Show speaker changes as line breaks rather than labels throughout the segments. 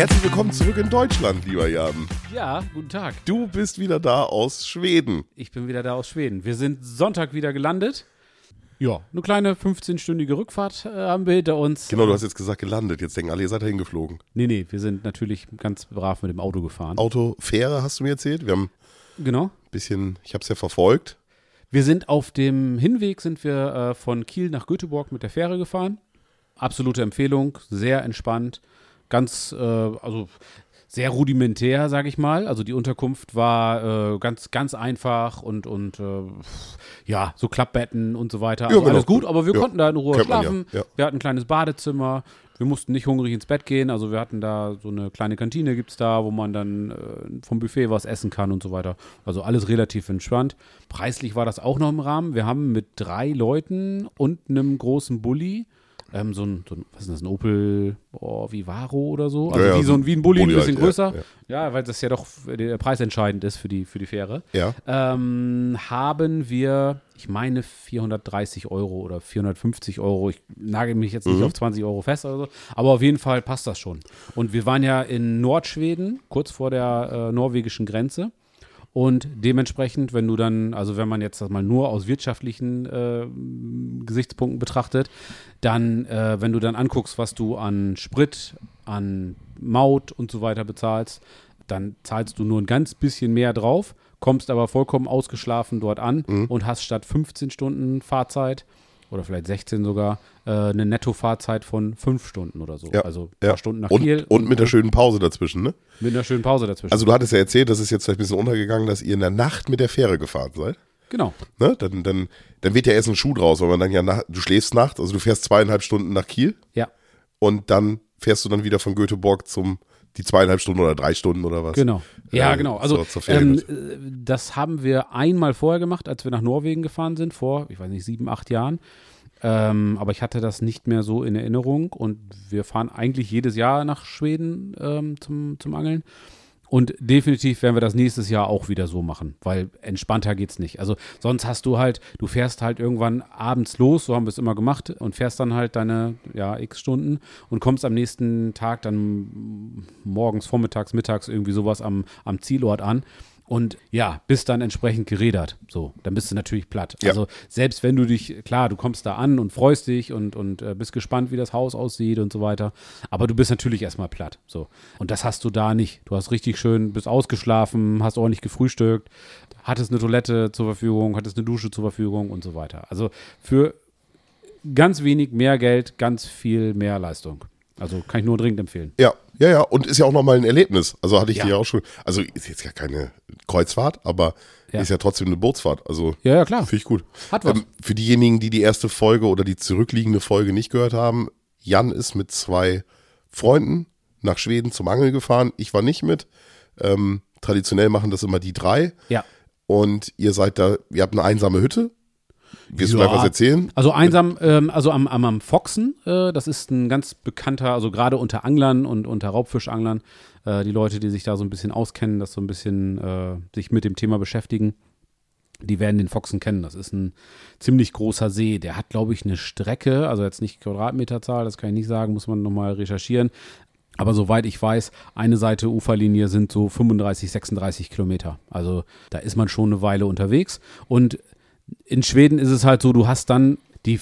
Herzlich willkommen zurück in Deutschland, lieber Jan.
Ja, guten Tag.
Du bist wieder da aus Schweden.
Ich bin wieder da aus Schweden. Wir sind Sonntag wieder gelandet. Ja, eine kleine 15-stündige Rückfahrt äh, haben wir hinter uns.
Genau, du hast jetzt gesagt gelandet. Jetzt denken alle, ihr seid da hingeflogen.
Nee, nee, wir sind natürlich ganz brav mit dem Auto gefahren.
Auto, Fähre hast du mir erzählt. Wir haben
Genau.
ein bisschen, ich habe es ja verfolgt.
Wir sind auf dem Hinweg sind wir äh, von Kiel nach Göteborg mit der Fähre gefahren. Absolute Empfehlung, sehr entspannt, ganz, äh, also sehr rudimentär, sage ich mal. Also die Unterkunft war äh, ganz, ganz einfach und, und äh, ja, so Klappbetten und so weiter. Also
genau.
alles gut, aber wir
Ja.
konnten da in Ruhe
Kennt ja,
schlafen.
ja.
Wir hatten ein kleines Badezimmer. Wir mussten nicht hungrig ins Bett gehen. Also wir hatten da so eine kleine Kantine gibt's da, wo man dann äh, vom Buffet was essen kann und so weiter. Also alles relativ entspannt. Preislich war das auch noch im Rahmen. Wir haben mit drei Leuten und einem großen Bulli ähm, so, ein, so ein, was ist das, ein Opel oh, Vivaro oder so? Also
Ja, ja,
wie so ein, wie ein Bulli,
Bulli
ein bisschen
halt, ja,
größer. Ja, weil das ja doch der Preis entscheidend ist für die, für die Fähre.
Ja.
Ähm, haben wir, ich meine, 430 Euro oder 450 Euro. Ich nagel mich jetzt nicht
Mhm.
auf 20 Euro fest oder so, aber auf jeden Fall passt das schon. Und wir waren ja in Nordschweden, kurz vor der äh, norwegischen Grenze. Und dementsprechend, wenn du dann, also wenn man jetzt das mal nur aus wirtschaftlichen äh, Gesichtspunkten betrachtet, dann, äh, wenn du dann anguckst, was du an Sprit, an Maut und so weiter bezahlst, dann zahlst du nur ein ganz bisschen mehr drauf, kommst aber vollkommen ausgeschlafen dort an
Mhm.
und hast statt 15 Stunden Fahrzeit oder vielleicht 16 sogar äh, eine Nettofahrzeit von 5 Stunden oder so.
Ja,
Also ein
ja.
paar Stunden nach
und,
Kiel
und mit der schönen Pause dazwischen, ne?
mit einer schönen Pause dazwischen.
Also du hattest ja erzählt, das ist jetzt vielleicht ein bisschen untergegangen, dass ihr in der Nacht mit der Fähre gefahren seid.
genau.
Ne? Dann, dann, dann wird ja erst ein Schuh draus, weil man dann ja nach, du schläfst nachts, also du fährst zweieinhalb Stunden nach Kiel
Ja.
und dann fährst du dann wieder von Göteborg zum die zweieinhalb Stunden oder drei Stunden oder was.
Genau. Ja,
Äh,
genau. Also
Ferien.
ähm, äh, das haben wir einmal vorher gemacht, als wir nach Norwegen gefahren sind, vor, ich weiß nicht, sieben, acht Jahren. Ähm, aber ich hatte das nicht mehr so in Erinnerung und wir fahren eigentlich jedes Jahr nach Schweden ähm, zum, zum Angeln. Und definitiv werden wir das nächstes Jahr auch wieder so machen, weil entspannter geht's nicht. Also sonst hast du halt, du fährst halt irgendwann abends los, so haben wir es immer gemacht, und fährst dann halt deine ja, x Stunden und kommst am nächsten Tag dann morgens, vormittags, mittags irgendwie sowas am, am Zielort an. Und ja, bist dann entsprechend gerädert. So, dann bist du natürlich platt.
Ja.
Also selbst wenn du dich, klar, du kommst da an und freust dich und, und äh, bist gespannt, wie das Haus aussieht und so weiter. Aber du bist natürlich erstmal platt. So. Und das hast du da nicht. Du hast richtig schön, bist ausgeschlafen, hast ordentlich gefrühstückt, hattest eine Toilette zur Verfügung, hattest eine Dusche zur Verfügung und so weiter. Also für ganz wenig mehr Geld, ganz viel mehr Leistung. Also kann ich nur dringend empfehlen.
Ja, ja, ja. Und ist ja auch nochmal ein Erlebnis. Also hatte ich
Ja.
dir ja auch schon. Also ist jetzt ja keine Kreuzfahrt, aber
Ja.
ist ja trotzdem eine Bootsfahrt. Also
Ja, ja, klar.
finde ich gut.
Hat was.
Ähm, für diejenigen, die die erste Folge oder die zurückliegende Folge nicht gehört haben, Jan ist mit zwei Freunden nach Schweden zum Angeln gefahren. Ich war nicht mit. Ähm, traditionell machen das immer die drei.
Ja.
Und ihr seid da, ihr habt eine einsame Hütte. Willst du
Ja.
gleich was erzählen?
Also einsam, ähm, also am, am, am Foxen, äh, das ist ein ganz bekannter, also gerade unter Anglern und unter Raubfischanglern, äh, die Leute, die sich da so ein bisschen auskennen, das so ein bisschen äh, sich mit dem Thema beschäftigen, die werden den Foxen kennen. Das ist ein ziemlich großer See. Der hat, glaube ich, eine Strecke, also jetzt nicht Quadratmeterzahl, das kann ich nicht sagen, muss man nochmal recherchieren. Aber soweit ich weiß, eine Seite Uferlinie sind so 35, 36 Kilometer. Also da ist man schon eine Weile unterwegs. Und in Schweden ist es halt so, du hast dann, die,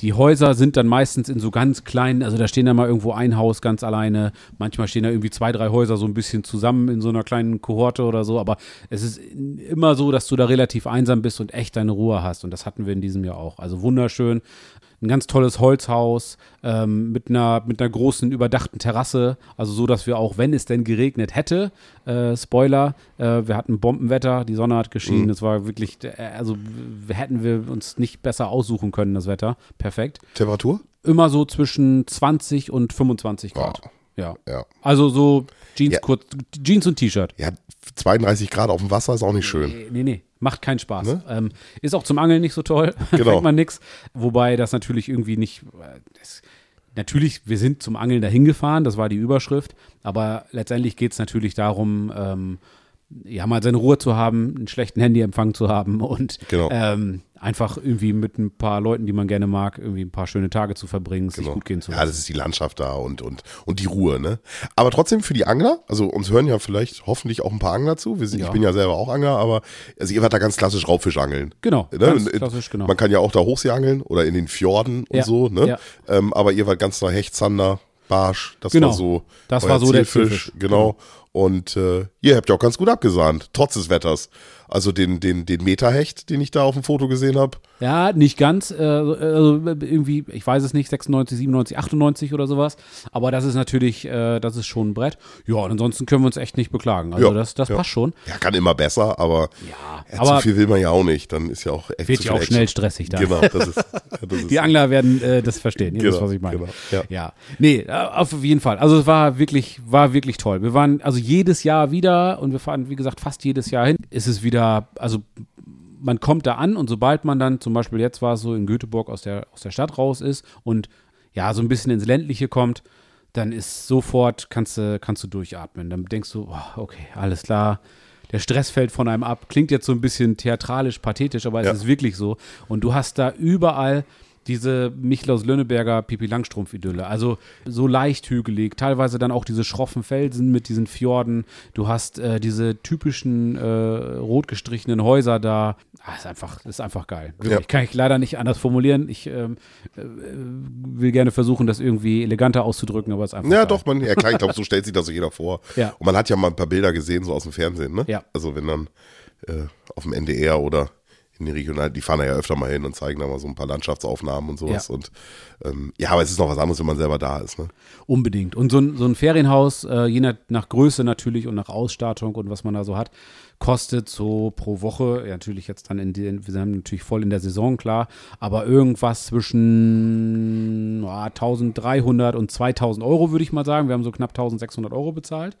die Häuser sind dann meistens in so ganz kleinen, also da stehen dann mal irgendwo ein Haus ganz alleine, manchmal stehen da irgendwie zwei, drei Häuser so ein bisschen zusammen in so einer kleinen Kohorte oder so, aber es ist immer so, dass du da relativ einsam bist und echt deine Ruhe hast. Und das hatten wir in diesem Jahr auch. Also wunderschön, ein ganz tolles Holzhaus ähm, mit, einer, mit einer großen überdachten Terrasse. Also so, dass wir auch, wenn es denn geregnet hätte, äh, Spoiler, äh, wir hatten Bombenwetter, die Sonne hat geschienen. Es war wirklich, äh, also hätten wir uns nicht besser aussuchen können, das Wetter. Perfekt.
Temperatur?
Immer so zwischen 20 und 25 Grad.
Wow.
Ja.
Ja.
Also so Jeans,
Ja.
kurz, Jeans und T-Shirt.
Ja, 32 Grad auf dem Wasser ist auch nicht schön.
Nee, nee, nee, macht keinen Spaß.
Ne?
Ähm, ist auch zum Angeln nicht so toll.
Genau.
Fängt man nix. Wobei das natürlich irgendwie nicht. äh, Das, natürlich, wir sind zum Angeln dahin gefahren, das war die Überschrift. Aber letztendlich geht es natürlich darum, ähm, ja, mal seine Ruhe zu haben, einen schlechten Handyempfang zu haben und
Genau.
ähm, einfach irgendwie mit ein paar Leuten, die man gerne mag, irgendwie ein paar schöne Tage zu verbringen, es sich gut gehen zu
Ja,
lassen.
das ist die Landschaft da und, und, und die Ruhe, ne? Aber trotzdem für die Angler, also uns hören ja vielleicht hoffentlich auch ein paar Angler zu. Wir sind,
Ja.
Ich bin ja selber auch Angler, aber also ihr wart da ganz klassisch Raubfisch angeln.
Genau,
Ne?
ganz klassisch, genau.
Man kann ja auch da Hochsee angeln oder in den Fjorden und
Ja,
so, ne?
ja.
Ähm, aber ihr wart ganz nach Hecht, Zander, Barsch, das
Genau.
war so.
Das war so der Zielfisch.
Genau. Und äh, ihr habt ja auch ganz gut abgesahnt, trotz des Wetters. Also den, den, den Meterhecht, den ich da auf dem Foto gesehen habe.
Ja, nicht ganz. Äh, also irgendwie, ich weiß es nicht, 96, 97, 98 oder sowas. Aber das ist natürlich, äh, das ist schon ein Brett. Ja, und ansonsten können wir uns echt nicht beklagen. Also
Ja,
das, das
ja.
passt schon.
Ja, kann immer besser, aber
Ja,
ja,
aber
zu viel will man ja auch nicht. Dann ist ja auch echt
wird ja auch schnell
Action.
stressig da.
Genau, das ist, das ist
Die Angler werden äh, das verstehen.
Genau,
was ich meine.
genau, ja.
ja. Nee, äh, auf jeden Fall. Also es war wirklich, war wirklich toll. Wir waren also jedes Jahr wieder und wir fahren, wie gesagt, fast jedes Jahr hin. Ist es wieder, also man kommt da an und sobald man dann, zum Beispiel jetzt war es so in Göteborg aus der, aus der Stadt raus ist und ja, so ein bisschen ins Ländliche kommt, dann ist sofort, kannst du, kannst du durchatmen. Dann denkst du, oh, okay, alles klar. Der Stress fällt von einem ab. Klingt jetzt so ein bisschen theatralisch, pathetisch, aber es
Ja.
ist wirklich so. Und du hast da überall diese Michlaus Lönneberger Pipi Langstrumpf-Idylle. Also so leicht hügelig, teilweise dann auch diese schroffen Felsen mit diesen Fjorden. Du hast äh, diese typischen äh, rot gestrichenen Häuser da. Ah, ist einfach, ist einfach geil. Wirklich.
Ja.
Kann ich leider nicht anders formulieren. Ich ähm, äh, will gerne versuchen, das irgendwie eleganter auszudrücken, aber es ist einfach
Ja,
geil.
doch, man, ja klar, ich glaube, so stellt sich das so jeder vor.
Ja.
Und man hat ja mal ein paar Bilder gesehen, so aus dem Fernsehen, ne?
Ja.
Also wenn dann äh, auf dem NDR oder in den Regionalen, die fahren da ja öfter mal hin und zeigen da mal so ein paar Landschaftsaufnahmen und sowas.
Ja.
Und ähm, ja, aber es ist noch was anderes, wenn man selber da ist, ne?
Unbedingt. Und so ein, so ein Ferienhaus, äh, je nach, nach Größe natürlich und nach Ausstattung und was man da so hat, kostet so pro Woche, ja, natürlich jetzt dann in den, wir sind natürlich voll in der Saison, klar, aber irgendwas zwischen ja, 1300 und 2000 Euro, würde ich mal sagen. Wir haben so knapp 1600 Euro bezahlt.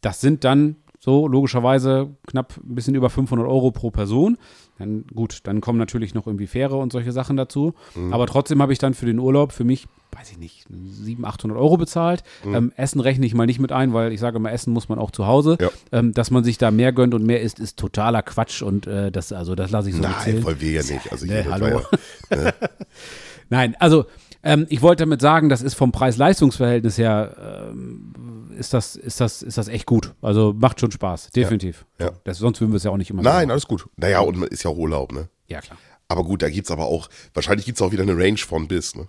Das sind dann so logischerweise knapp ein bisschen über 500 Euro pro Person. Dann gut, dann kommen natürlich noch irgendwie Fähre und solche Sachen dazu. Aber trotzdem habe ich dann für den Urlaub für mich, weiß ich nicht, 700, 800 Euro bezahlt. Ähm, Essen rechne ich mal nicht mit ein, weil ich sage immer, Essen muss man auch zu Hause.
Ja.
Ähm, dass man sich da mehr gönnt und mehr isst, ist totaler Quatsch und äh, das, also das lasse ich so nicht
Nein, voll wir ja nicht. Also das
hallo.
ja,
Nein, also ähm, ich wollte damit sagen, das ist vom Preis-Leistungs-Verhältnis her, ähm, ist, das, ist, das, ist das echt gut. Also macht schon Spaß, definitiv.
Ja.
Das, sonst würden wir es ja auch nicht immer
Nein,
machen.
alles gut. Naja, und ist ja auch Urlaub, ne?
Ja, klar.
Aber gut, da gibt's aber auch, wahrscheinlich gibt's auch wieder eine Range von bis, ne?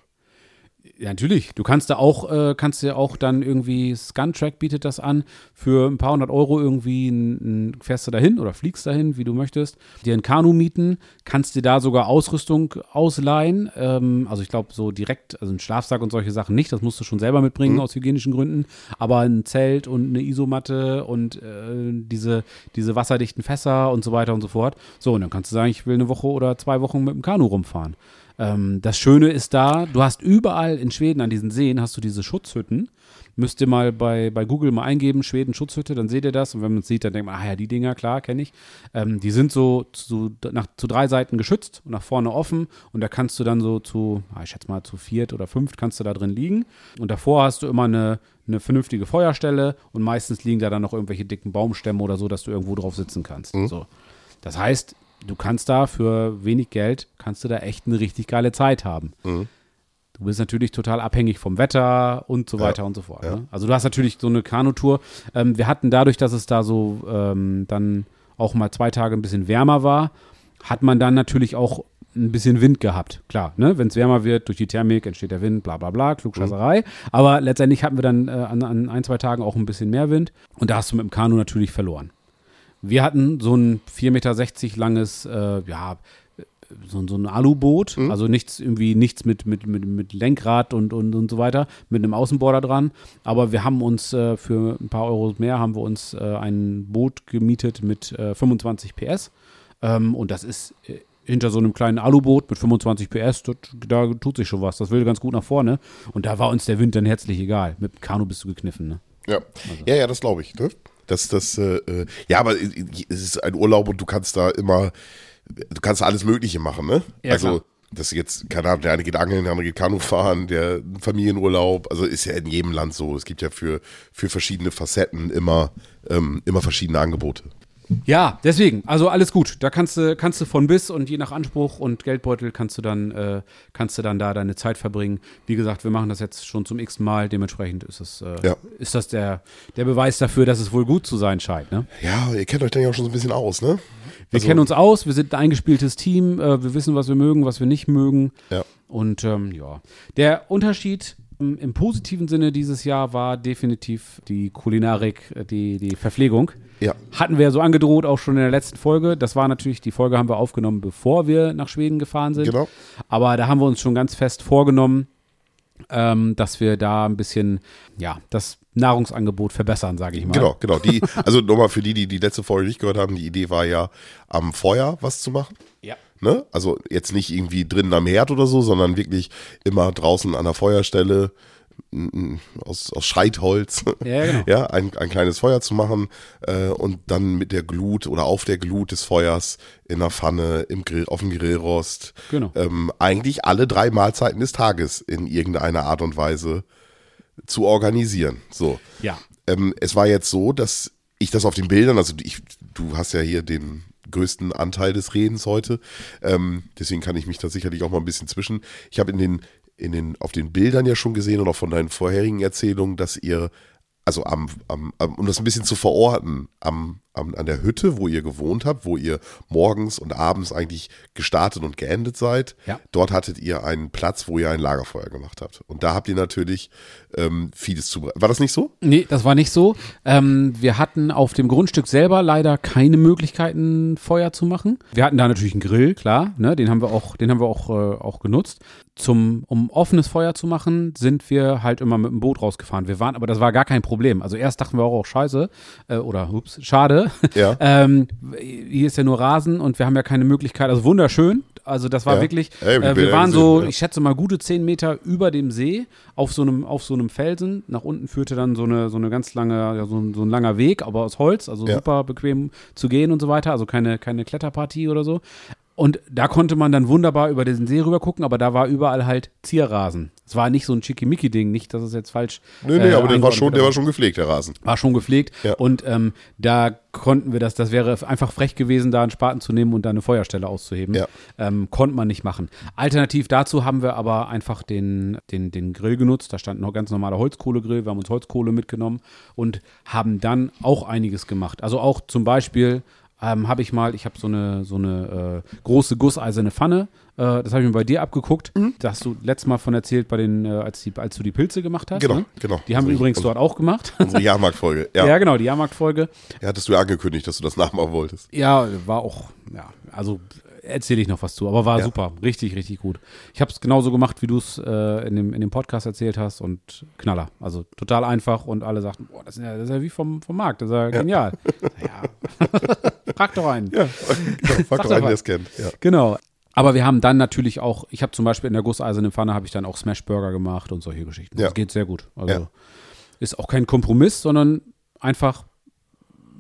Ja, natürlich. Du kannst da auch, äh, kannst dir auch dann irgendwie, Scantrack bietet das an, für ein paar hundert Euro irgendwie ein, ein, fährst du dahin oder fliegst dahin, wie du möchtest, dir ein Kanu mieten, kannst dir da sogar Ausrüstung ausleihen. Ähm, also ich glaube so direkt, also ein Schlafsack und solche Sachen nicht, das musst du schon selber mitbringen aus hygienischen Gründen, aber ein Zelt und eine Isomatte und äh, diese, diese wasserdichten Fässer und so weiter und so fort. So, und dann kannst du sagen, ich will eine Woche oder zwei Wochen mit dem Kanu rumfahren. Ähm, das Schöne ist da, du hast überall in Schweden an diesen Seen hast du diese Schutzhütten. Müsst ihr mal bei, bei Google mal eingeben, Schweden Schutzhütte, dann seht ihr das. Und wenn man es sieht, dann denkt man, ah ja, die Dinger, klar, kenne ich. Ähm, die sind so zu, nach, zu drei Seiten geschützt und nach vorne offen. Und da kannst du dann so zu, ah, ich schätze mal, zu viert oder fünft kannst du da drin liegen. Und davor hast du immer eine, eine vernünftige Feuerstelle und meistens liegen da dann noch irgendwelche dicken Baumstämme oder so, dass du irgendwo drauf sitzen kannst. So. Das heißt, du kannst da für wenig Geld, kannst du da echt eine richtig geile Zeit haben. Du bist natürlich total abhängig vom Wetter und so weiter und so fort. Ne? Also du hast natürlich so eine Kanutour. Ähm, wir hatten dadurch, dass es da so ähm, dann auch mal zwei Tage ein bisschen wärmer war, hat man dann natürlich auch ein bisschen Wind gehabt. Klar, ne? wenn es wärmer wird, durch die Thermik entsteht der Wind, bla bla bla, Klugscheißerei. Aber letztendlich hatten wir dann äh, an, an ein, zwei Tagen auch ein bisschen mehr Wind und da hast du mit dem Kanu natürlich verloren. Wir hatten so ein 4,60 Meter langes, äh, ja, so, so ein Aluboot, also nichts irgendwie nichts mit, mit, mit, mit Lenkrad und, und, und so weiter, mit einem Außenborder dran. Aber wir haben uns äh, für ein paar Euro mehr haben wir uns äh, ein Boot gemietet mit äh, 25 PS. Ähm, und das ist äh, hinter so einem kleinen Aluboot mit 25 PS, dort, da tut sich schon was. Das will ganz gut nach vorne. Und da war uns der Wind dann herzlich egal. Mit dem Kanu bist du gekniffen, ne?
Ja, ja, ja, das glaube ich. Ne? Das, das, äh, äh, ja, aber es ist ein Urlaub und du kannst da immer, du kannst alles Mögliche machen, ne?
Ja,
also
klar.
das jetzt, keine Ahnung, der eine geht angeln, der andere geht Kanu fahren, der Familienurlaub, also ist ja in jedem Land so. Es gibt ja für, für verschiedene Facetten immer, ähm, immer verschiedene Angebote.
Ja, deswegen, also alles gut. Da kannst du, kannst du von bis und je nach Anspruch und Geldbeutel kannst du dann, äh, kannst du dann da deine Zeit verbringen. Wie gesagt, wir machen das jetzt schon zum x Mal, dementsprechend ist es, äh,
Ja.
ist das der, der Beweis dafür, dass es wohl gut zu sein scheint. Ne?
Ja, ihr kennt euch dann ja auch schon so ein bisschen aus, ne?
Wir
Also-
kennen uns aus, wir sind ein eingespieltes Team, äh, wir wissen, was wir mögen, was wir nicht mögen.
Ja.
Und ähm, ja, der Unterschied im, im positiven Sinne dieses Jahr war definitiv die Kulinarik, äh, die, die Verpflegung.
Ja.
Hatten wir ja so angedroht, auch schon in der letzten Folge. Das war natürlich, die Folge haben wir aufgenommen, bevor wir nach Schweden gefahren sind.
Genau.
Aber da haben wir uns schon ganz fest vorgenommen, ähm, dass wir da ein bisschen, ja, das Nahrungsangebot verbessern, sage ich mal.
Genau, genau. Die, also nochmal für die, die die letzte Folge nicht gehört haben, die Idee war ja, am Feuer was zu machen.
Ja.
Ne? Also jetzt nicht irgendwie drinnen am Herd oder so, sondern wirklich immer draußen an der Feuerstelle aus, aus Scheitholz.
Ja, genau.
ja, ein, ein kleines Feuer zu machen äh, und dann mit der Glut oder auf der Glut des Feuers in der Pfanne, im Grill, auf dem Grillrost,
Genau.
ähm, eigentlich alle drei Mahlzeiten des Tages in irgendeiner Art und Weise zu organisieren. So.
Ja.
Ähm, es war jetzt so, dass ich das auf den Bildern, also ich, du hast ja hier den größten Anteil des Redens heute, ähm, deswegen kann ich mich da sicherlich auch mal ein bisschen zwischen. Ich habe in den, in den, auf den Bildern ja schon gesehen und auch von deinen vorherigen Erzählungen, dass ihr, also am, am, am um das ein bisschen zu verorten, am, an der Hütte, wo ihr gewohnt habt, wo ihr morgens und abends eigentlich gestartet und geendet seid,
Ja.
dort hattet ihr einen Platz, wo ihr ein Lagerfeuer gemacht habt. Und da habt ihr natürlich ähm, vieles zubereitet. War das nicht so?
Nee, das war nicht so. Ähm, wir hatten auf dem Grundstück selber leider keine Möglichkeiten, Feuer zu machen. Wir hatten da natürlich einen Grill, klar, ne, den haben wir auch, den haben wir auch, äh, auch genutzt. Zum, um offenes Feuer zu machen, sind wir halt immer mit dem Boot rausgefahren. Wir waren, aber das war gar kein Problem. Also erst dachten wir auch, oh, scheiße, äh, oder ups, schade.
Ja.
ähm, hier ist ja nur Rasen und wir haben ja keine Möglichkeit, also wunderschön. Also das war
Ja.
wirklich,
Ey,
äh, wir waren so,
ja.
ich schätze mal gute zehn Meter über dem See auf so einem, auf so einem Felsen. Nach unten führte dann so eine, so eine ganz lange, ja, so, ein, so ein langer Weg, aber aus Holz, also super bequem zu gehen und so weiter. Also keine, keine Kletterpartie oder so. Und da konnte man dann wunderbar über diesen See rüber gucken, aber da war überall halt Zierrasen. Es war nicht so ein Schickimicki-Ding, nicht, dass es jetzt falsch.
Nee, nee,
äh,
aber der war schon, der war schon gepflegt, der Rasen.
war schon gepflegt
Ja.
und ähm, da konnten wir das, das wäre einfach frech gewesen, da einen Spaten zu nehmen und da eine Feuerstelle auszuheben.
Ja.
Ähm, konnte man nicht machen. Alternativ dazu haben wir aber einfach den, den, den Grill genutzt. Da stand noch ganz normaler Holzkohlegrill. Wir haben uns Holzkohle mitgenommen und haben dann auch einiges gemacht. Also auch zum Beispiel ähm, habe ich mal, ich habe so eine, so eine äh, große gusseiserne Pfanne. Äh, das habe ich mir bei dir abgeguckt.
Mhm.
Da hast du letztes Mal von erzählt, bei den, äh, als, die, als du die Pilze gemacht hast.
Genau,
ne?
genau.
Die haben wir
Also
übrigens
also-
dort auch gemacht.
Unsere Jahrmarktfolge. Ja.
Ja, genau, die Jahrmarktfolge.
ja. Hattest du ja angekündigt, dass du das nachmachen wolltest.
Ja, war auch, ja, also erzähle ich noch was zu, aber war
Ja.
super, richtig, richtig gut. Ich habe es genauso gemacht, wie du es äh, in, dem, in dem Podcast erzählt hast und Knaller. Also total einfach und alle sagten, boah, das ist ja, das ist ja wie vom, vom Markt, das ist ja, genial. Ja, frag doch einen.
Ja, genau. Frag doch einen, der es kennt. Ja.
Genau. Aber wir haben dann natürlich auch, ich habe zum Beispiel in der gusseisernen Pfanne habe ich dann auch Smashburger gemacht und solche Geschichten.
Ja.
Das geht sehr gut. Also
Ja.
ist auch kein Kompromiss, sondern einfach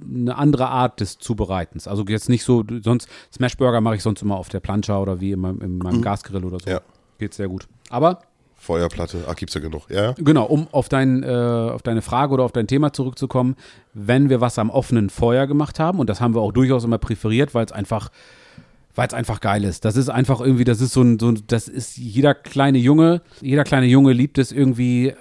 eine andere Art des Zubereitens. Also jetzt nicht so, sonst Smashburger mache ich sonst immer auf der Plancha oder wie in meinem, in meinem Gasgrill oder so.
Mhm. Ja.
Geht sehr gut. Aber
Feuerplatte, ah, gibt's ja genug. Ja.
Genau, um auf, dein, äh, auf deine Frage oder auf dein Thema zurückzukommen, wenn wir was am offenen Feuer gemacht haben, und das haben wir auch durchaus immer präferiert, weil es einfach, weil es einfach geil ist. Das ist einfach irgendwie, das ist so ein, so ein, das ist jeder kleine Junge, jeder kleine Junge liebt es irgendwie,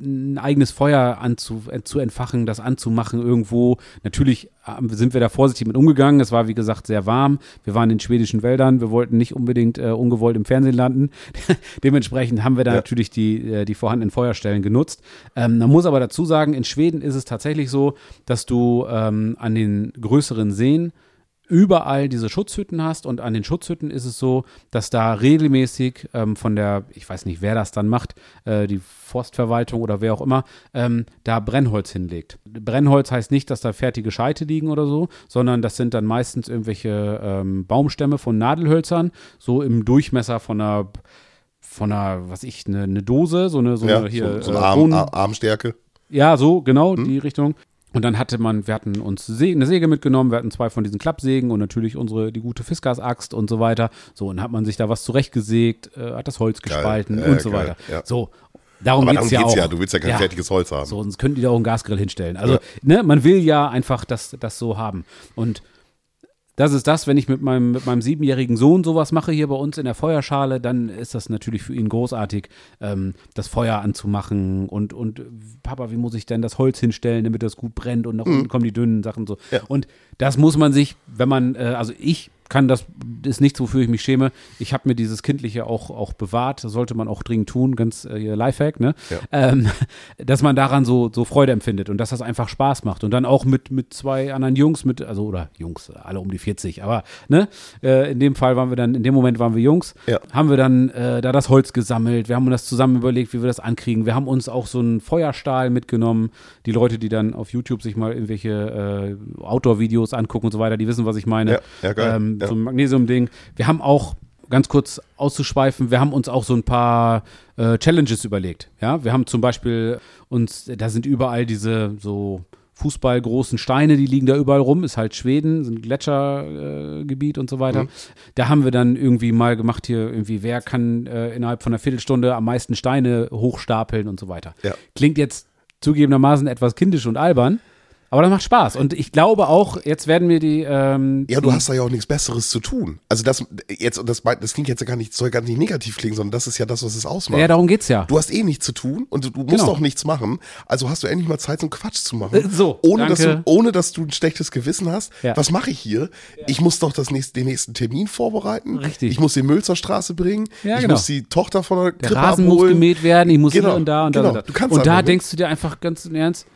ein eigenes Feuer anzu, äh, zu entfachen, das anzumachen irgendwo. Natürlich ähm, sind wir da vorsichtig mit umgegangen. Es war, wie gesagt, sehr warm. Wir waren in schwedischen Wäldern. Wir wollten nicht unbedingt äh, ungewollt im Fernsehen landen. Dementsprechend haben wir da
Ja.
natürlich die, äh, die vorhandenen Feuerstellen genutzt. Ähm, man muss aber dazu sagen, in Schweden ist es tatsächlich so, dass du ähm, an den größeren Seen überall diese Schutzhütten hast und an den Schutzhütten ist es so, dass da regelmäßig ähm, von der, ich weiß nicht, wer das dann macht, äh, die Forstverwaltung oder wer auch immer, ähm, da Brennholz hinlegt. Brennholz heißt nicht, dass da fertige Scheite liegen oder so, sondern das sind dann meistens irgendwelche ähm, Baumstämme von Nadelhölzern, so im Durchmesser von einer von einer, was ich, eine, eine Dose, so eine, so
ja
eine hier
so, so
äh,
eine Arm,
Bohnen-
Ar- Armstärke.
ja, so, genau, die Richtung. Und dann hatte man, wir hatten uns eine Säge mitgenommen, wir hatten zwei von diesen Klappsägen und natürlich unsere, die gute Fiskars-Axt und so weiter. So, und hat man sich da was zurechtgesägt, äh, hat das Holz gespalten
Ja,
und so
geil,
weiter.
ja.
So, darum geht's
darum
ja
ja. Du willst ja kein fertiges Holz haben.
So, sonst könnten die da auch einen Gasgrill hinstellen. Also, ne, man will ja einfach das, das so haben. Und das ist das, wenn ich mit meinem, mit meinem siebenjährigen Sohn sowas mache hier bei uns in der Feuerschale, dann ist das natürlich für ihn großartig, ähm, das Feuer anzumachen und, und Papa, wie muss ich denn das Holz hinstellen, damit das gut brennt und nach unten kommen die dünnen Sachen so.
Ja.
Und das muss man sich, wenn man, äh, also ich kann das, ist nichts, wofür ich mich schäme. Ich habe mir dieses Kindliche auch, auch bewahrt. Das sollte man auch dringend tun, ganz äh, Lifehack, ne?
Ja.
Ähm, dass man daran so, so Freude empfindet und dass das einfach Spaß macht. Und dann auch mit, mit zwei anderen Jungs, mit, also oder Jungs, alle um die 40, aber ne, äh, in dem Fall waren wir dann, in dem Moment waren wir Jungs,
Ja.
haben wir dann äh, da das Holz gesammelt, wir haben uns das zusammen überlegt, wie wir das ankriegen. Wir haben uns auch so einen Feuerstahl mitgenommen. Die Leute, die dann auf YouTube sich mal irgendwelche äh, Outdoor-Videos angucken und so weiter, die wissen, was ich meine.
Ja, ja, geil.
Ähm,
Ja.
So ein Magnesium-Ding. Wir haben auch, ganz kurz auszuschweifen, wir haben uns auch so ein paar äh, Challenges überlegt. Ja, wir haben zum Beispiel uns, da sind überall diese so Fußballgroßen Steine, die liegen da überall rum, ist halt Schweden, sind Gletschergebiet äh, und so weiter.
Mhm.
Da haben wir dann irgendwie mal gemacht hier irgendwie, wer kann äh, innerhalb von einer Viertelstunde am meisten Steine hochstapeln und so weiter.
Ja.
Klingt jetzt zugegebenermaßen etwas kindisch und albern, aber das macht Spaß. Und ich glaube auch, jetzt werden mir die ähm,
Ja, du hast da ja auch nichts Besseres zu tun. Also das jetzt und das, das klingt jetzt ja gar nicht, soll gar nicht negativ klingen, sondern das ist ja das, was es ausmacht.
ja, darum geht's ja.
Du hast eh nichts zu tun und du, du musst
Genau.
auch nichts machen. Also hast du endlich mal Zeit, so einen Quatsch zu machen.
Äh, so,
ohne dass, du,
danke.
ohne dass du ein schlechtes Gewissen hast.
Ja.
Was mache ich hier? Ich muss doch das nächste, den nächsten Termin vorbereiten.
Richtig.
Ich muss die Müll zur Straße bringen.
Ja,
ich
genau.
muss die Tochter von der
Der
Krippe
Rasen muss
abholen.
gemäht werden, ich muss
Genau,
hier und da und da
genau.
und da.
Du kannst
und da
nicht.
denkst du dir einfach ganz im Ernst,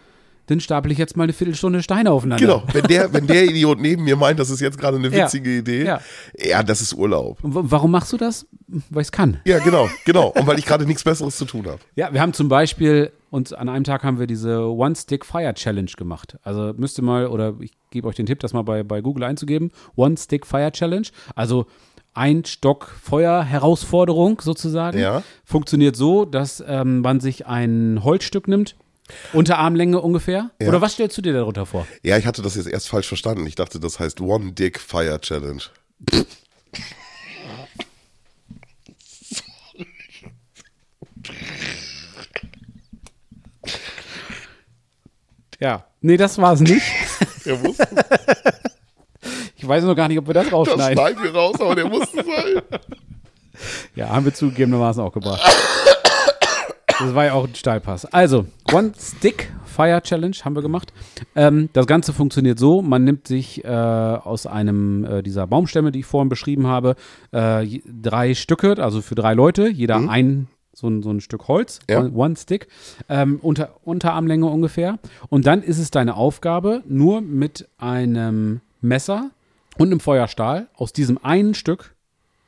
dann stapel ich jetzt mal eine Viertelstunde Steine aufeinander.
Genau, wenn der, wenn der Idiot neben mir meint, das ist jetzt gerade eine
Ja.
witzige Idee,
Ja.
ja, das ist Urlaub.
Und warum machst du das? Weil ich es kann.
Ja, genau, genau. Und weil ich gerade nichts Besseres zu tun habe.
Ja, wir haben zum Beispiel uns an einem Tag haben wir diese One Stick Fire Challenge gemacht. Also müsst ihr mal, oder ich gebe euch den Tipp, das mal bei, bei Google einzugeben. One Stick Fire Challenge. Also ein Stock Feuer Herausforderung sozusagen.
Ja.
Funktioniert so, dass ähm, man sich ein Holzstück nimmt. Unter Armlänge ungefähr?
Ja.
Oder was stellst du dir darunter vor?
Ja, ich hatte das jetzt erst falsch verstanden. Ich dachte, das heißt One Dick Fire Challenge.
Ja. Nee, das war es nicht.
Der musste,
Ich weiß noch gar nicht, ob wir das
das
rausschneiden.
schneiden wir raus, aber der musste sein.
Ja, haben wir zugegebenermaßen auch gebracht. Das war ja auch ein Steilpass. Also, One Stick Fire Challenge haben wir gemacht. Ähm, das Ganze funktioniert so: Man nimmt sich äh, aus einem äh, dieser Baumstämme, die ich vorhin beschrieben habe, äh, drei Stücke, also für drei Leute, jeder ein so ein, so ein Stück Holz,
Ja.
one, one Stick, ähm, unter Unterarmlänge ungefähr. Und dann ist es deine Aufgabe, nur mit einem Messer und einem Feuerstahl aus diesem einen Stück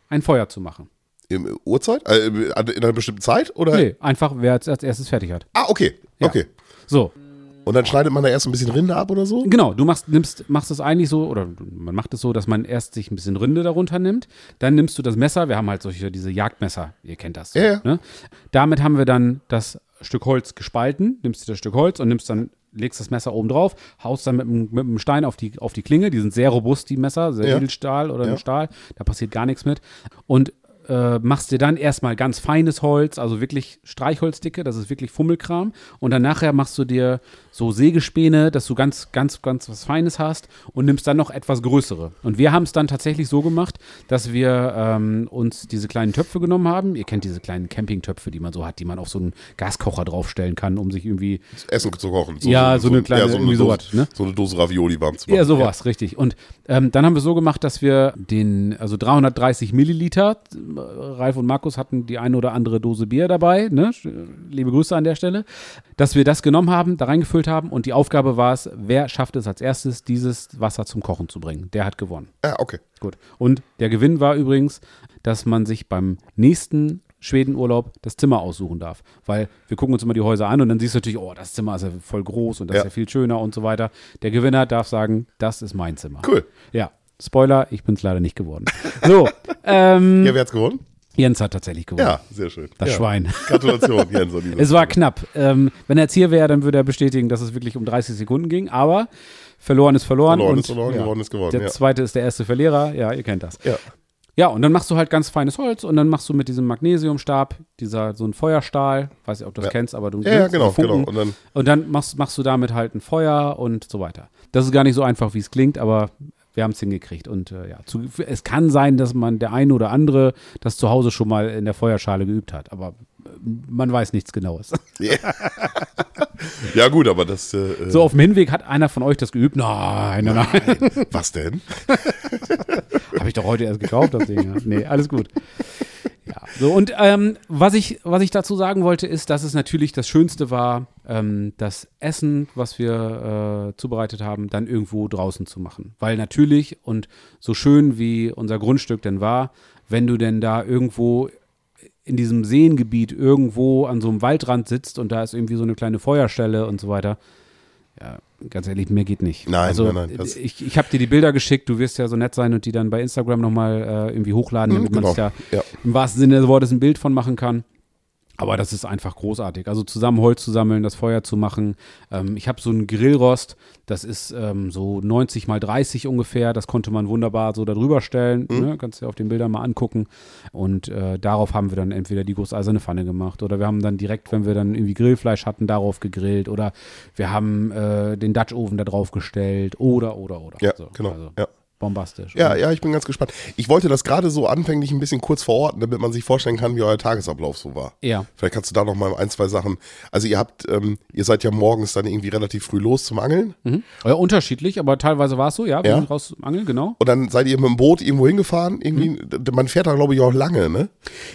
ein Feuer zu machen.
Im Uhrzeit? Äh, in einer bestimmten Zeit? Oder?
Nee, einfach wer als, als erstes fertig hat.
Ah, okay.
Ja.
Okay.
So,
Und dann schneidet man da erst ein bisschen Rinde ab oder so?
genau, du machst, nimmst, machst es eigentlich so, oder man macht es so, dass man erst sich ein bisschen Rinde darunter nimmt, dann nimmst du das Messer, wir haben halt solche, diese Jagdmesser, ihr kennt das.
Ja, ja.
Ne? Damit haben wir dann das Stück Holz gespalten, nimmst du das Stück Holz und nimmst dann, legst das Messer oben drauf, haust dann mit, mit dem Stein auf die, auf die Klinge, die sind sehr robust, die Messer, sehr
Ja.
Edelstahl oder
Ja.
Stahl, da passiert gar nichts mit. Und äh, machst dir dann erstmal ganz feines Holz, also wirklich Streichholzdicke, das ist wirklich Fummelkram. Und dann nachher machst du dir so Sägespäne, dass du ganz, ganz, ganz was Feines hast und nimmst dann noch etwas größere. Und wir haben es dann tatsächlich so gemacht, dass wir ähm, uns diese kleinen Töpfe genommen haben. Ihr kennt diese kleinen Campingtöpfe, die man so hat, die man auf so einen Gaskocher draufstellen kann, um sich irgendwie
Essen zu kochen.
Ja, so eine kleine-
ja,
irgendwie
Dose,
sowas, ne?
So eine Dose Ravioli warm zu machen.
Ja, sowas, richtig. Und ähm, dann haben wir so gemacht, dass wir den, also 330 Milliliter, Ralf und Markus hatten die eine oder andere Dose Bier dabei, ne? Liebe Grüße an der Stelle, dass wir das genommen haben, da reingefüllt haben und die Aufgabe war es, wer schafft es als erstes, dieses Wasser zum Kochen zu bringen. Der hat gewonnen.
Ja, okay.
Gut. Und der Gewinn war übrigens, dass man sich beim nächsten Schwedenurlaub das Zimmer aussuchen darf. Weil wir gucken uns immer die Häuser an und dann siehst du natürlich, oh, das Zimmer ist ja voll groß und das
Ja.
ist ja viel schöner und so weiter. Der Gewinner darf sagen, das ist mein Zimmer.
Cool.
Ja. Spoiler, ich bin es leider nicht geworden. So, ähm,
Ja, wer hat's gewonnen?
Jens hat tatsächlich gewonnen.
Ja, sehr schön.
Das
ja.
Schwein.
Gratulation, Jens. dieser
Es war knapp. Ähm, wenn er jetzt hier wäre, dann würde er bestätigen, dass es wirklich um 30 Sekunden ging. Aber verloren ist verloren.
Verloren
und,
ist verloren,
ja,
gewonnen ist gewonnen.
Der
Ja.
zweite ist der erste Verlierer. Ja, ihr kennt das.
Ja.
Ja, und dann machst du halt ganz feines Holz und dann machst du mit diesem Magnesiumstab, dieser so ein Feuerstahl, weiß nicht, ob du das
Ja.
kennst, aber du
Ja, ja, genau,
Funken.
genau. Und dann,
Und dann machst, machst du damit halt ein Feuer und so weiter. Das ist gar nicht so einfach, wie es klingt, aber wir haben es hingekriegt. Und äh, ja, zu, es kann sein, dass man der eine oder andere das zu Hause schon mal in der Feuerschale geübt hat, aber äh, man weiß nichts Genaues.
ja gut, aber das, äh,
So, auf dem Hinweg hat einer von euch das geübt. Nein, nein, nein.
was denn?
Habe ich doch heute erst gekauft, das Ding. Ja. Nee, alles gut. Ja, so und ähm, was, ich, was ich dazu sagen wollte, ist, dass es natürlich das Schönste war, ähm, das Essen, was wir äh, zubereitet haben, dann irgendwo draußen zu machen. Weil natürlich und so schön wie unser Grundstück denn war, wenn du denn da irgendwo in diesem Seengebiet irgendwo an so einem Waldrand sitzt und da ist irgendwie so eine kleine Feuerstelle und so weiter. Ja, ganz ehrlich, mehr geht nicht.
Nein,
also,
nein, nein,
ich, ich habe dir die Bilder geschickt, du wirst ja so nett sein und die dann bei Instagram nochmal äh, irgendwie hochladen, damit man
genau.
sich da
Ja.
im wahrsten Sinne des Wortes ein Bild von machen kann. Aber das ist einfach großartig. Also zusammen Holz zu sammeln, das Feuer zu machen. Ähm, ich habe so einen Grillrost, das ist ähm, so 90 mal 30 ungefähr. Das konnte man wunderbar so darüber stellen.
Mhm.
Ne? Kannst du dir auf den Bildern mal angucken. Und äh, darauf haben wir dann entweder die gusseiserne Pfanne gemacht oder wir haben dann direkt, wenn wir dann irgendwie Grillfleisch hatten, darauf gegrillt oder wir haben äh, den Dutch Oven da drauf gestellt oder, oder, oder.
Ja,
So,
genau.
Also
Ja.
Bombastisch.
Ja, ja, ich bin ganz gespannt. Ich wollte das gerade so anfänglich ein bisschen kurz verorten, damit man sich vorstellen kann, wie euer Tagesablauf so war.
Ja.
Vielleicht kannst du da noch mal ein, zwei Sachen. Also ihr habt, ähm, ihr seid ja morgens dann irgendwie relativ früh los zum Angeln
Mhm. Ja, unterschiedlich, aber teilweise war es so, ja, wir
Ja.
sind raus zum Angeln, genau.
und dann seid ihr mit dem Boot irgendwo hingefahren. Irgendwie,
Mhm.
man fährt da glaube ich auch lange, ne?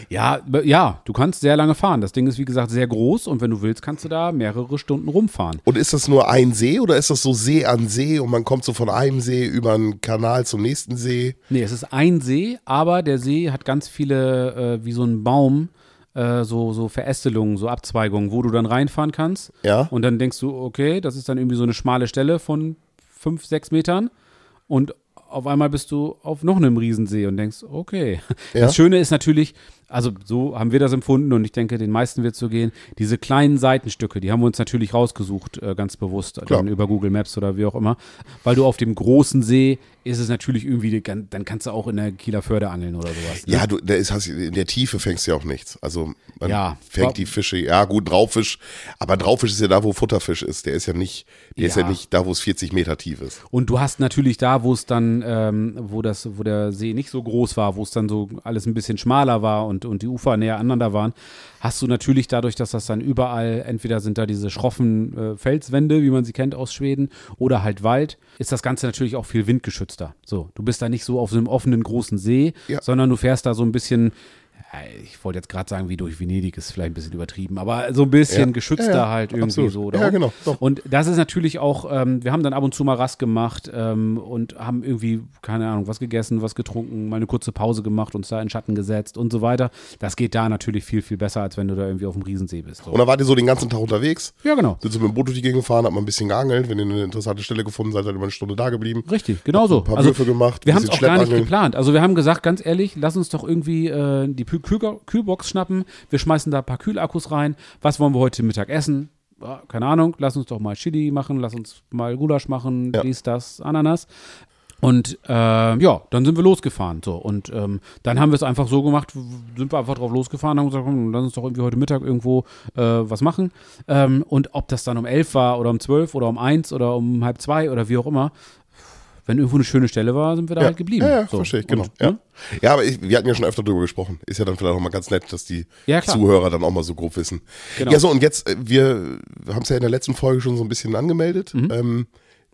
Ja, ja, du kannst sehr lange fahren. Das Ding ist, wie gesagt, sehr groß und wenn du willst, kannst du da mehrere Stunden rumfahren.
Und ist das nur ein See oder ist das so See an See und man kommt so von einem See über einen Kanal zum nächsten See?
Nee, es ist ein See, aber der See hat ganz viele, äh, wie so ein Baum, äh, so, so Verästelungen, so Abzweigungen, wo du dann reinfahren kannst.
Ja.
Und dann denkst du, okay, das ist dann irgendwie so eine schmale Stelle von fünf, sechs Metern. Und auf einmal bist du auf noch einem Riesensee und denkst, okay.
Ja.
Das Schöne ist natürlich, also so haben wir das empfunden und ich denke, den meisten wird es so gehen, diese kleinen Seitenstücke, die haben wir uns natürlich rausgesucht, äh, ganz bewusst, dann über Google Maps oder wie auch immer. Weil du auf dem großen See ist es natürlich irgendwie, dann kannst du auch in der Kieler Förde angeln oder sowas. Ne?
Ja, du, da ist, hast, in der Tiefe fängst du ja auch nichts. Also man
Ja.
fängt die Fische, ja gut, Drauffisch, aber Drauffisch ist ja da, wo Futterfisch ist. Der ist ja nicht, der ist ja
Ja.
nicht da, wo es 40 Meter tief ist.
Und du hast natürlich da, wo es dann, ähm, wo das, wo der See nicht so groß war, wo es dann so alles ein bisschen schmaler war und, und die Ufer näher aneinander waren, hast du natürlich dadurch, dass das dann überall, entweder sind da diese schroffen äh, Felswände, wie man sie kennt aus Schweden, oder halt Wald, ist das Ganze natürlich auch viel windgeschützter. So, du bist da nicht so auf so einem offenen großen See,
Ja.
sondern du fährst da so ein bisschen, ich wollte jetzt gerade sagen, wie durch Venedig ist vielleicht ein bisschen übertrieben, aber so ein bisschen
Ja.
geschützter
Ja,
halt irgendwie
absolut.
so.
Ja, genau, doch.
Und das ist natürlich auch, ähm, wir haben dann ab und zu mal Rast gemacht ähm, und haben irgendwie, keine Ahnung, was gegessen, was getrunken, mal eine kurze Pause gemacht, uns da in Schatten gesetzt und so weiter. Das geht da natürlich viel, viel besser, als wenn du da irgendwie auf dem Riesensee bist. So.
Und dann wart ihr so den ganzen Tag unterwegs,
Ja, genau.
sind so mit dem Boot durch die Gegend gefahren, habt mal ein bisschen geangelt, wenn ihr eine interessante Stelle gefunden seid, seid ihr mal eine Stunde da geblieben.
Richtig, genau so.
Ein paar Würfe gemacht,
Wir haben es auch gar nicht geplant. Also wir haben gesagt, ganz ehrlich, lass uns doch irgendwie äh, die Kühl Kühl Kühlbox schnappen. Wir schmeißen da ein paar Kühlakkus rein. Was wollen wir heute Mittag essen? Keine Ahnung, lass uns doch mal Chili machen, lass uns mal Gulasch machen,
Ja.
dies, das, Ananas. Und ähm, ja, dann sind wir losgefahren. So. Und ähm, dann haben wir es einfach so gemacht, sind wir einfach drauf losgefahren, haben gesagt, komm, lass uns doch irgendwie heute Mittag irgendwo äh, was machen. Ähm, und ob das dann um elf war oder um zwölf oder um eins oder um halb zwei oder wie auch immer, wenn irgendwo eine schöne Stelle war, sind wir da
Ja,
halt geblieben.
ja, ja
So.
verstehe ich, genau.
Und,
ja.
ne?
ja, aber ich, wir hatten ja schon öfter darüber gesprochen. Ist ja dann vielleicht auch mal ganz nett, dass die. Zuhörer dann auch mal so grob wissen.
Genau.
Ja, so, und jetzt, äh, wir haben es ja in der letzten Folge schon so ein bisschen angemeldet. Ähm,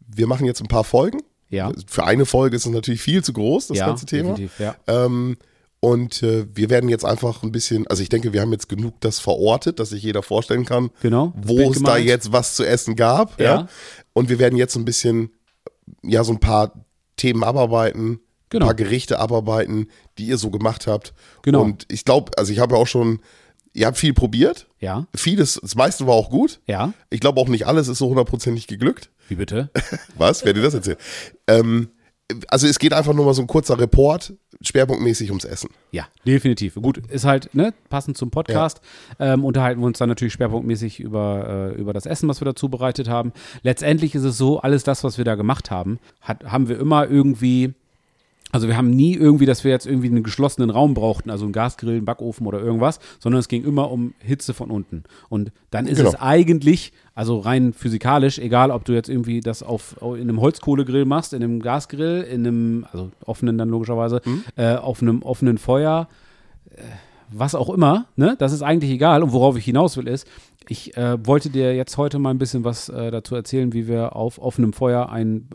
wir machen jetzt ein paar Folgen.
Mhm. Ja.
Für eine Folge ist es natürlich viel zu groß, das ganze Thema.
ja.
Ähm, und äh, wir werden jetzt einfach ein bisschen, also ich denke, wir haben jetzt genug das verortet, dass sich jeder vorstellen kann,
Genau,
wo es da
gemalt.
jetzt was zu essen gab. Ja.
Ja.
Und wir werden jetzt ein bisschen, ja, so ein paar Themen abarbeiten,
Genau.
ein paar Gerichte abarbeiten, die ihr so gemacht habt.
Genau.
Und ich glaube, also ich habe ja auch schon, ihr habt viel probiert.
Ja,
Vieles, das meiste war auch gut.
ja.
Ich glaube auch nicht alles ist so hundertprozentig geglückt.
Wie bitte?
Was? Wer dir das erzählt? Ähm, also es geht einfach nur mal so ein kurzer Report, schwerpunktmäßig ums Essen.
Ja, definitiv. Gut, ist halt ne, passend zum Podcast. Ähm, unterhalten wir uns dann natürlich schwerpunktmäßig über, äh, über das Essen, was wir da zubereitet haben. Letztendlich ist es so, alles das, was wir da gemacht haben, hat, haben wir immer irgendwie also wir haben nie irgendwie, dass wir jetzt irgendwie einen geschlossenen Raum brauchten, also einen Gasgrill, einen Backofen oder irgendwas, sondern es ging immer um Hitze von unten. Und dann ist
Genau.
es eigentlich, also rein physikalisch, egal ob du jetzt irgendwie das auf in einem Holzkohlegrill machst, in einem Gasgrill, in einem, also offenen dann logischerweise, äh, auf einem offenen Feuer, äh, was auch immer, ne? Das ist eigentlich egal. Und worauf ich hinaus will, ist, ich äh, wollte dir jetzt heute mal ein bisschen was äh, dazu erzählen, wie wir auf offenem Feuer ein,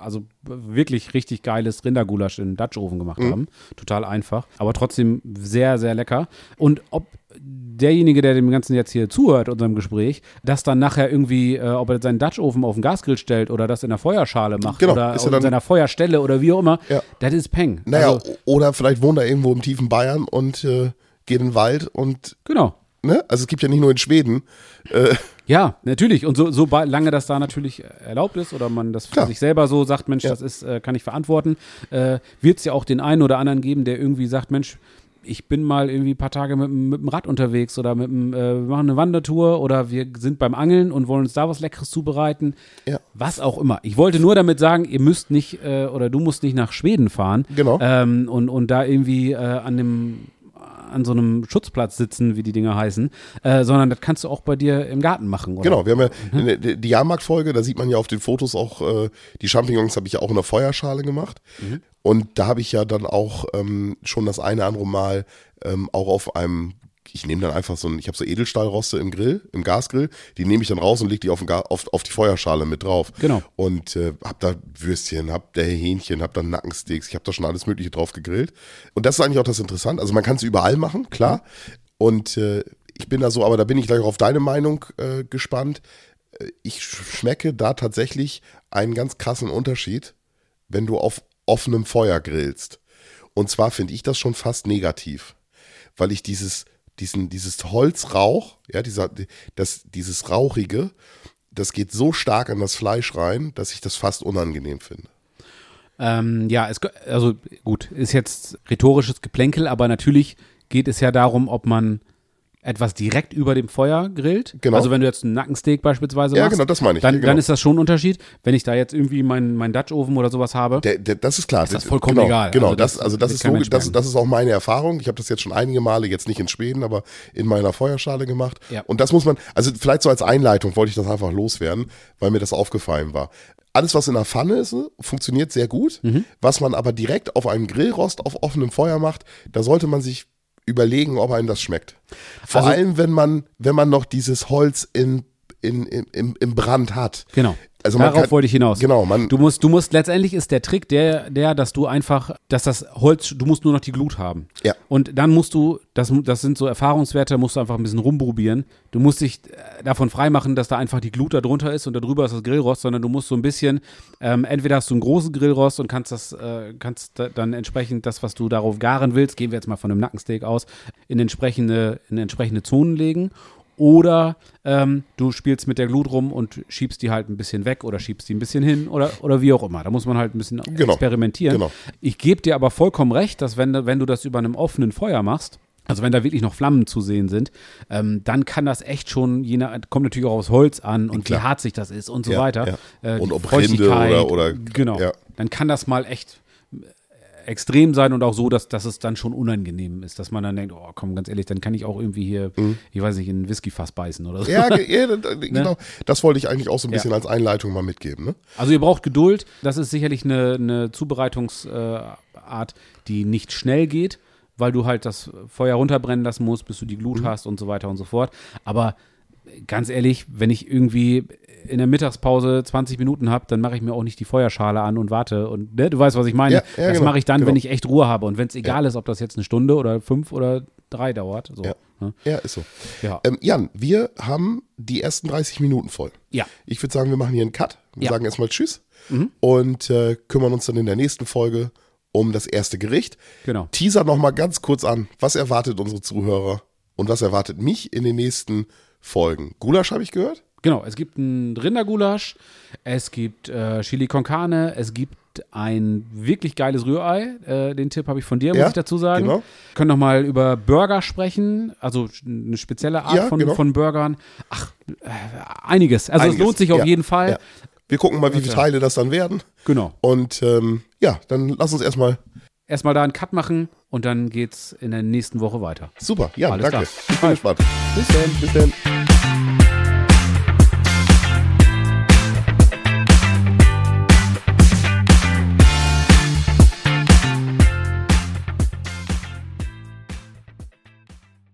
also wirklich richtig geiles Rindergulasch in Dutch Oven gemacht haben. Total einfach, aber trotzdem sehr, sehr lecker. Und ob derjenige, der dem Ganzen jetzt hier zuhört, unserem Gespräch, das dann nachher irgendwie, äh, ob er seinen Dutch Oven auf den Gasgrill stellt oder das in der Feuerschale macht
Genau,
oder in seiner Feuerstelle oder wie auch immer,
Ja.
das ist Peng.
Naja,
Also,
oder vielleicht wohnt er irgendwo im tiefen Bayern und äh, geht in den Wald und,
genau.
Ne? Also es gibt ja nicht nur in Schweden. Äh,
Ja, natürlich. Und so, so lange das da natürlich erlaubt ist oder man das für
Klar.
sich selber so sagt, Mensch,
Ja.
das ist, äh, kann ich verantworten, äh, wird es ja auch den einen oder anderen geben, der irgendwie sagt, Mensch, ich bin mal irgendwie ein paar Tage mit, dem- mit dem Rad unterwegs oder mit dem, äh, wir machen eine Wandertour oder wir sind beim Angeln und wollen uns da was Leckeres zubereiten.
Ja.
Was auch immer. Ich wollte nur damit sagen, ihr müsst nicht äh, oder du musst nicht nach Schweden fahren
Genau.
ähm, und, und da irgendwie äh, an dem an so einem Schutzplatz sitzen, wie die Dinger heißen, äh, sondern das kannst du auch bei dir im Garten machen. Oder?
Genau, wir haben ja der- die, die Jahrmarktfolge, da sieht man ja auf den Fotos auch, äh, die Champignons habe ich ja auch in der Feuerschale gemacht. Und da habe ich ja dann auch ähm, schon das eine andere Mal ähm, auch auf einem, ich nehme dann einfach so ein, ich habe so Edelstahlroste im Grill, im Gasgrill, die nehme ich dann raus und lege die auf, auf, auf die Feuerschale mit drauf.
Genau.
Und äh, hab da Würstchen, hab da Hähnchen, hab da Nackensteaks, ich habe da schon alles Mögliche drauf gegrillt. Und das ist eigentlich auch das Interessante. Also man kann es überall machen, klar. Und äh, ich bin da so, aber da bin ich gleich auch auf deine Meinung äh, gespannt. Äh, Ich sch- schmecke da tatsächlich einen ganz krassen Unterschied, wenn du auf offenem Feuer grillst. Und zwar finde ich das schon fast negativ, weil ich dieses, diesen, dieses Holzrauch, ja, dieser, das, dieses Rauchige, das geht so stark an das Fleisch rein, dass ich das fast unangenehm finde.
Ähm, ja, es, also gut, ist jetzt rhetorisches Geplänkel, aber natürlich geht es ja darum, ob man etwas direkt über dem Feuer grillt.
Genau.
Also wenn du jetzt einen Nackensteak beispielsweise
Ja,
machst,
genau, das meine ich.
dann,
Genau.
dann ist das schon ein Unterschied. Wenn ich da jetzt irgendwie meinen mein Dutch Oven oder sowas habe,
Der, der, das ist klar.
Ist das vollkommen
genau,
egal.
Genau,
Also
das,
das
also das ist logisch, das, das ist auch meine Erfahrung. Ich habe das jetzt schon einige Male, jetzt nicht in Schweden, aber in meiner Feuerschale gemacht.
Ja.
Und das muss man, also vielleicht so als Einleitung wollte ich das einfach loswerden, weil mir das aufgefallen war. Alles, was in der Pfanne ist, funktioniert sehr gut.
Mhm.
Was man aber direkt auf einem Grillrost auf offenem Feuer macht, da sollte man sich überlegen, ob einem das schmeckt. Vor
Also-
allem, wenn man, wenn man noch dieses Holz in, in, in, im, im Brand hat.
Genau.
Also
Darauf
kann-
wollte ich hinaus.
Genau, man,
Du musst, du musst, letztendlich ist der Trick der, der, dass du einfach, dass das Holz, du musst nur noch die Glut haben.
Ja.
Und dann musst du, das, das sind so Erfahrungswerte, musst du einfach ein bisschen rumprobieren. Du musst dich äh, davon freimachen, dass da einfach die Glut da drunter ist und darüber ist das Grillrost, sondern du musst so ein bisschen, ähm, entweder hast du einen großen Grillrost und kannst das, äh, kannst da, dann entsprechend das, was du darauf garen willst, gehen wir jetzt mal von einem Nackensteak aus, in entsprechende, in entsprechende Zonen legen. Oder ähm, du spielst mit der Glut rum und schiebst die halt ein bisschen weg oder schiebst die ein bisschen hin oder, oder wie auch immer. Da muss man halt ein bisschen
Genau.
experimentieren.
Genau.
Ich gebe dir aber vollkommen recht, dass wenn, du- wenn du das über einem offenen Feuer machst, also wenn da wirklich noch Flammen zu sehen sind, ähm, dann kann das echt schon, je nach, kommt natürlich auch aufs Holz an und
Klar.
wie harzig das ist und so
Ja,
weiter.
ja.
Äh,
Und ob Rinde oder- oder-
genau.
ja.
Dann kann das mal echt extrem sein und auch so, dass, dass es dann schon unangenehm ist, dass man dann denkt, oh komm, ganz ehrlich, dann kann ich auch irgendwie hier, ich weiß nicht, in ein Whiskyfass beißen oder so.
Mhm. Ja, ja da- genau. Das wollte ich eigentlich auch so ein
Ja.
bisschen als Einleitung mal mitgeben. Ne?
Also ihr braucht Geduld. Das ist sicherlich eine, eine Zubereitungsart, die nicht schnell geht, weil du halt das Feuer runterbrennen lassen musst, bis du die Glut hast und so weiter und so fort. Aber ganz ehrlich, wenn ich irgendwie in der Mittagspause 20 Minuten habe, dann mache ich mir auch nicht die Feuerschale an und warte. Und ne, du weißt, was ich meine.
Ja, ja,
das
genau,
mache ich dann,
genau.
wenn ich echt Ruhe habe. Und wenn es egal ist, ob das jetzt eine Stunde oder fünf oder drei dauert. So,
Ja.
ne?
Ja, ist so.
Ja.
Ähm, Jan, wir haben die ersten 30 Minuten voll.
Ja.
Ich würde sagen, wir machen hier einen Cut. Wir
Ja.
sagen erstmal Tschüss und äh, kümmern uns dann in der nächsten Folge um das erste Gericht.
Genau.
Teaser nochmal ganz kurz an. Was erwartet unsere Zuhörer und was erwartet mich in den nächsten Folgen? Gulasch habe ich gehört?
Genau, es gibt ein Rindergulasch, es gibt äh, Chili con Carne, es gibt ein wirklich geiles Rührei. Äh, den Tipp habe ich von dir, muss
Ja,
ich dazu sagen.
genau.
Können noch mal über Burger sprechen, also eine spezielle Art
Ja,
von,
genau.
von Burgern. Ach, äh, einiges. Also
Einiges,
es lohnt sich auf
ja,
jeden Fall.
Wir gucken mal, wie viele Teile das dann werden.
Genau.
Und ähm, ja, dann lass uns erstmal.
Erstmal da einen Cut machen und dann geht's in der nächsten Woche weiter.
Super, ja,
Alles
danke.
klar.
Ich bin gespannt.
Bis dann.
Bis dann.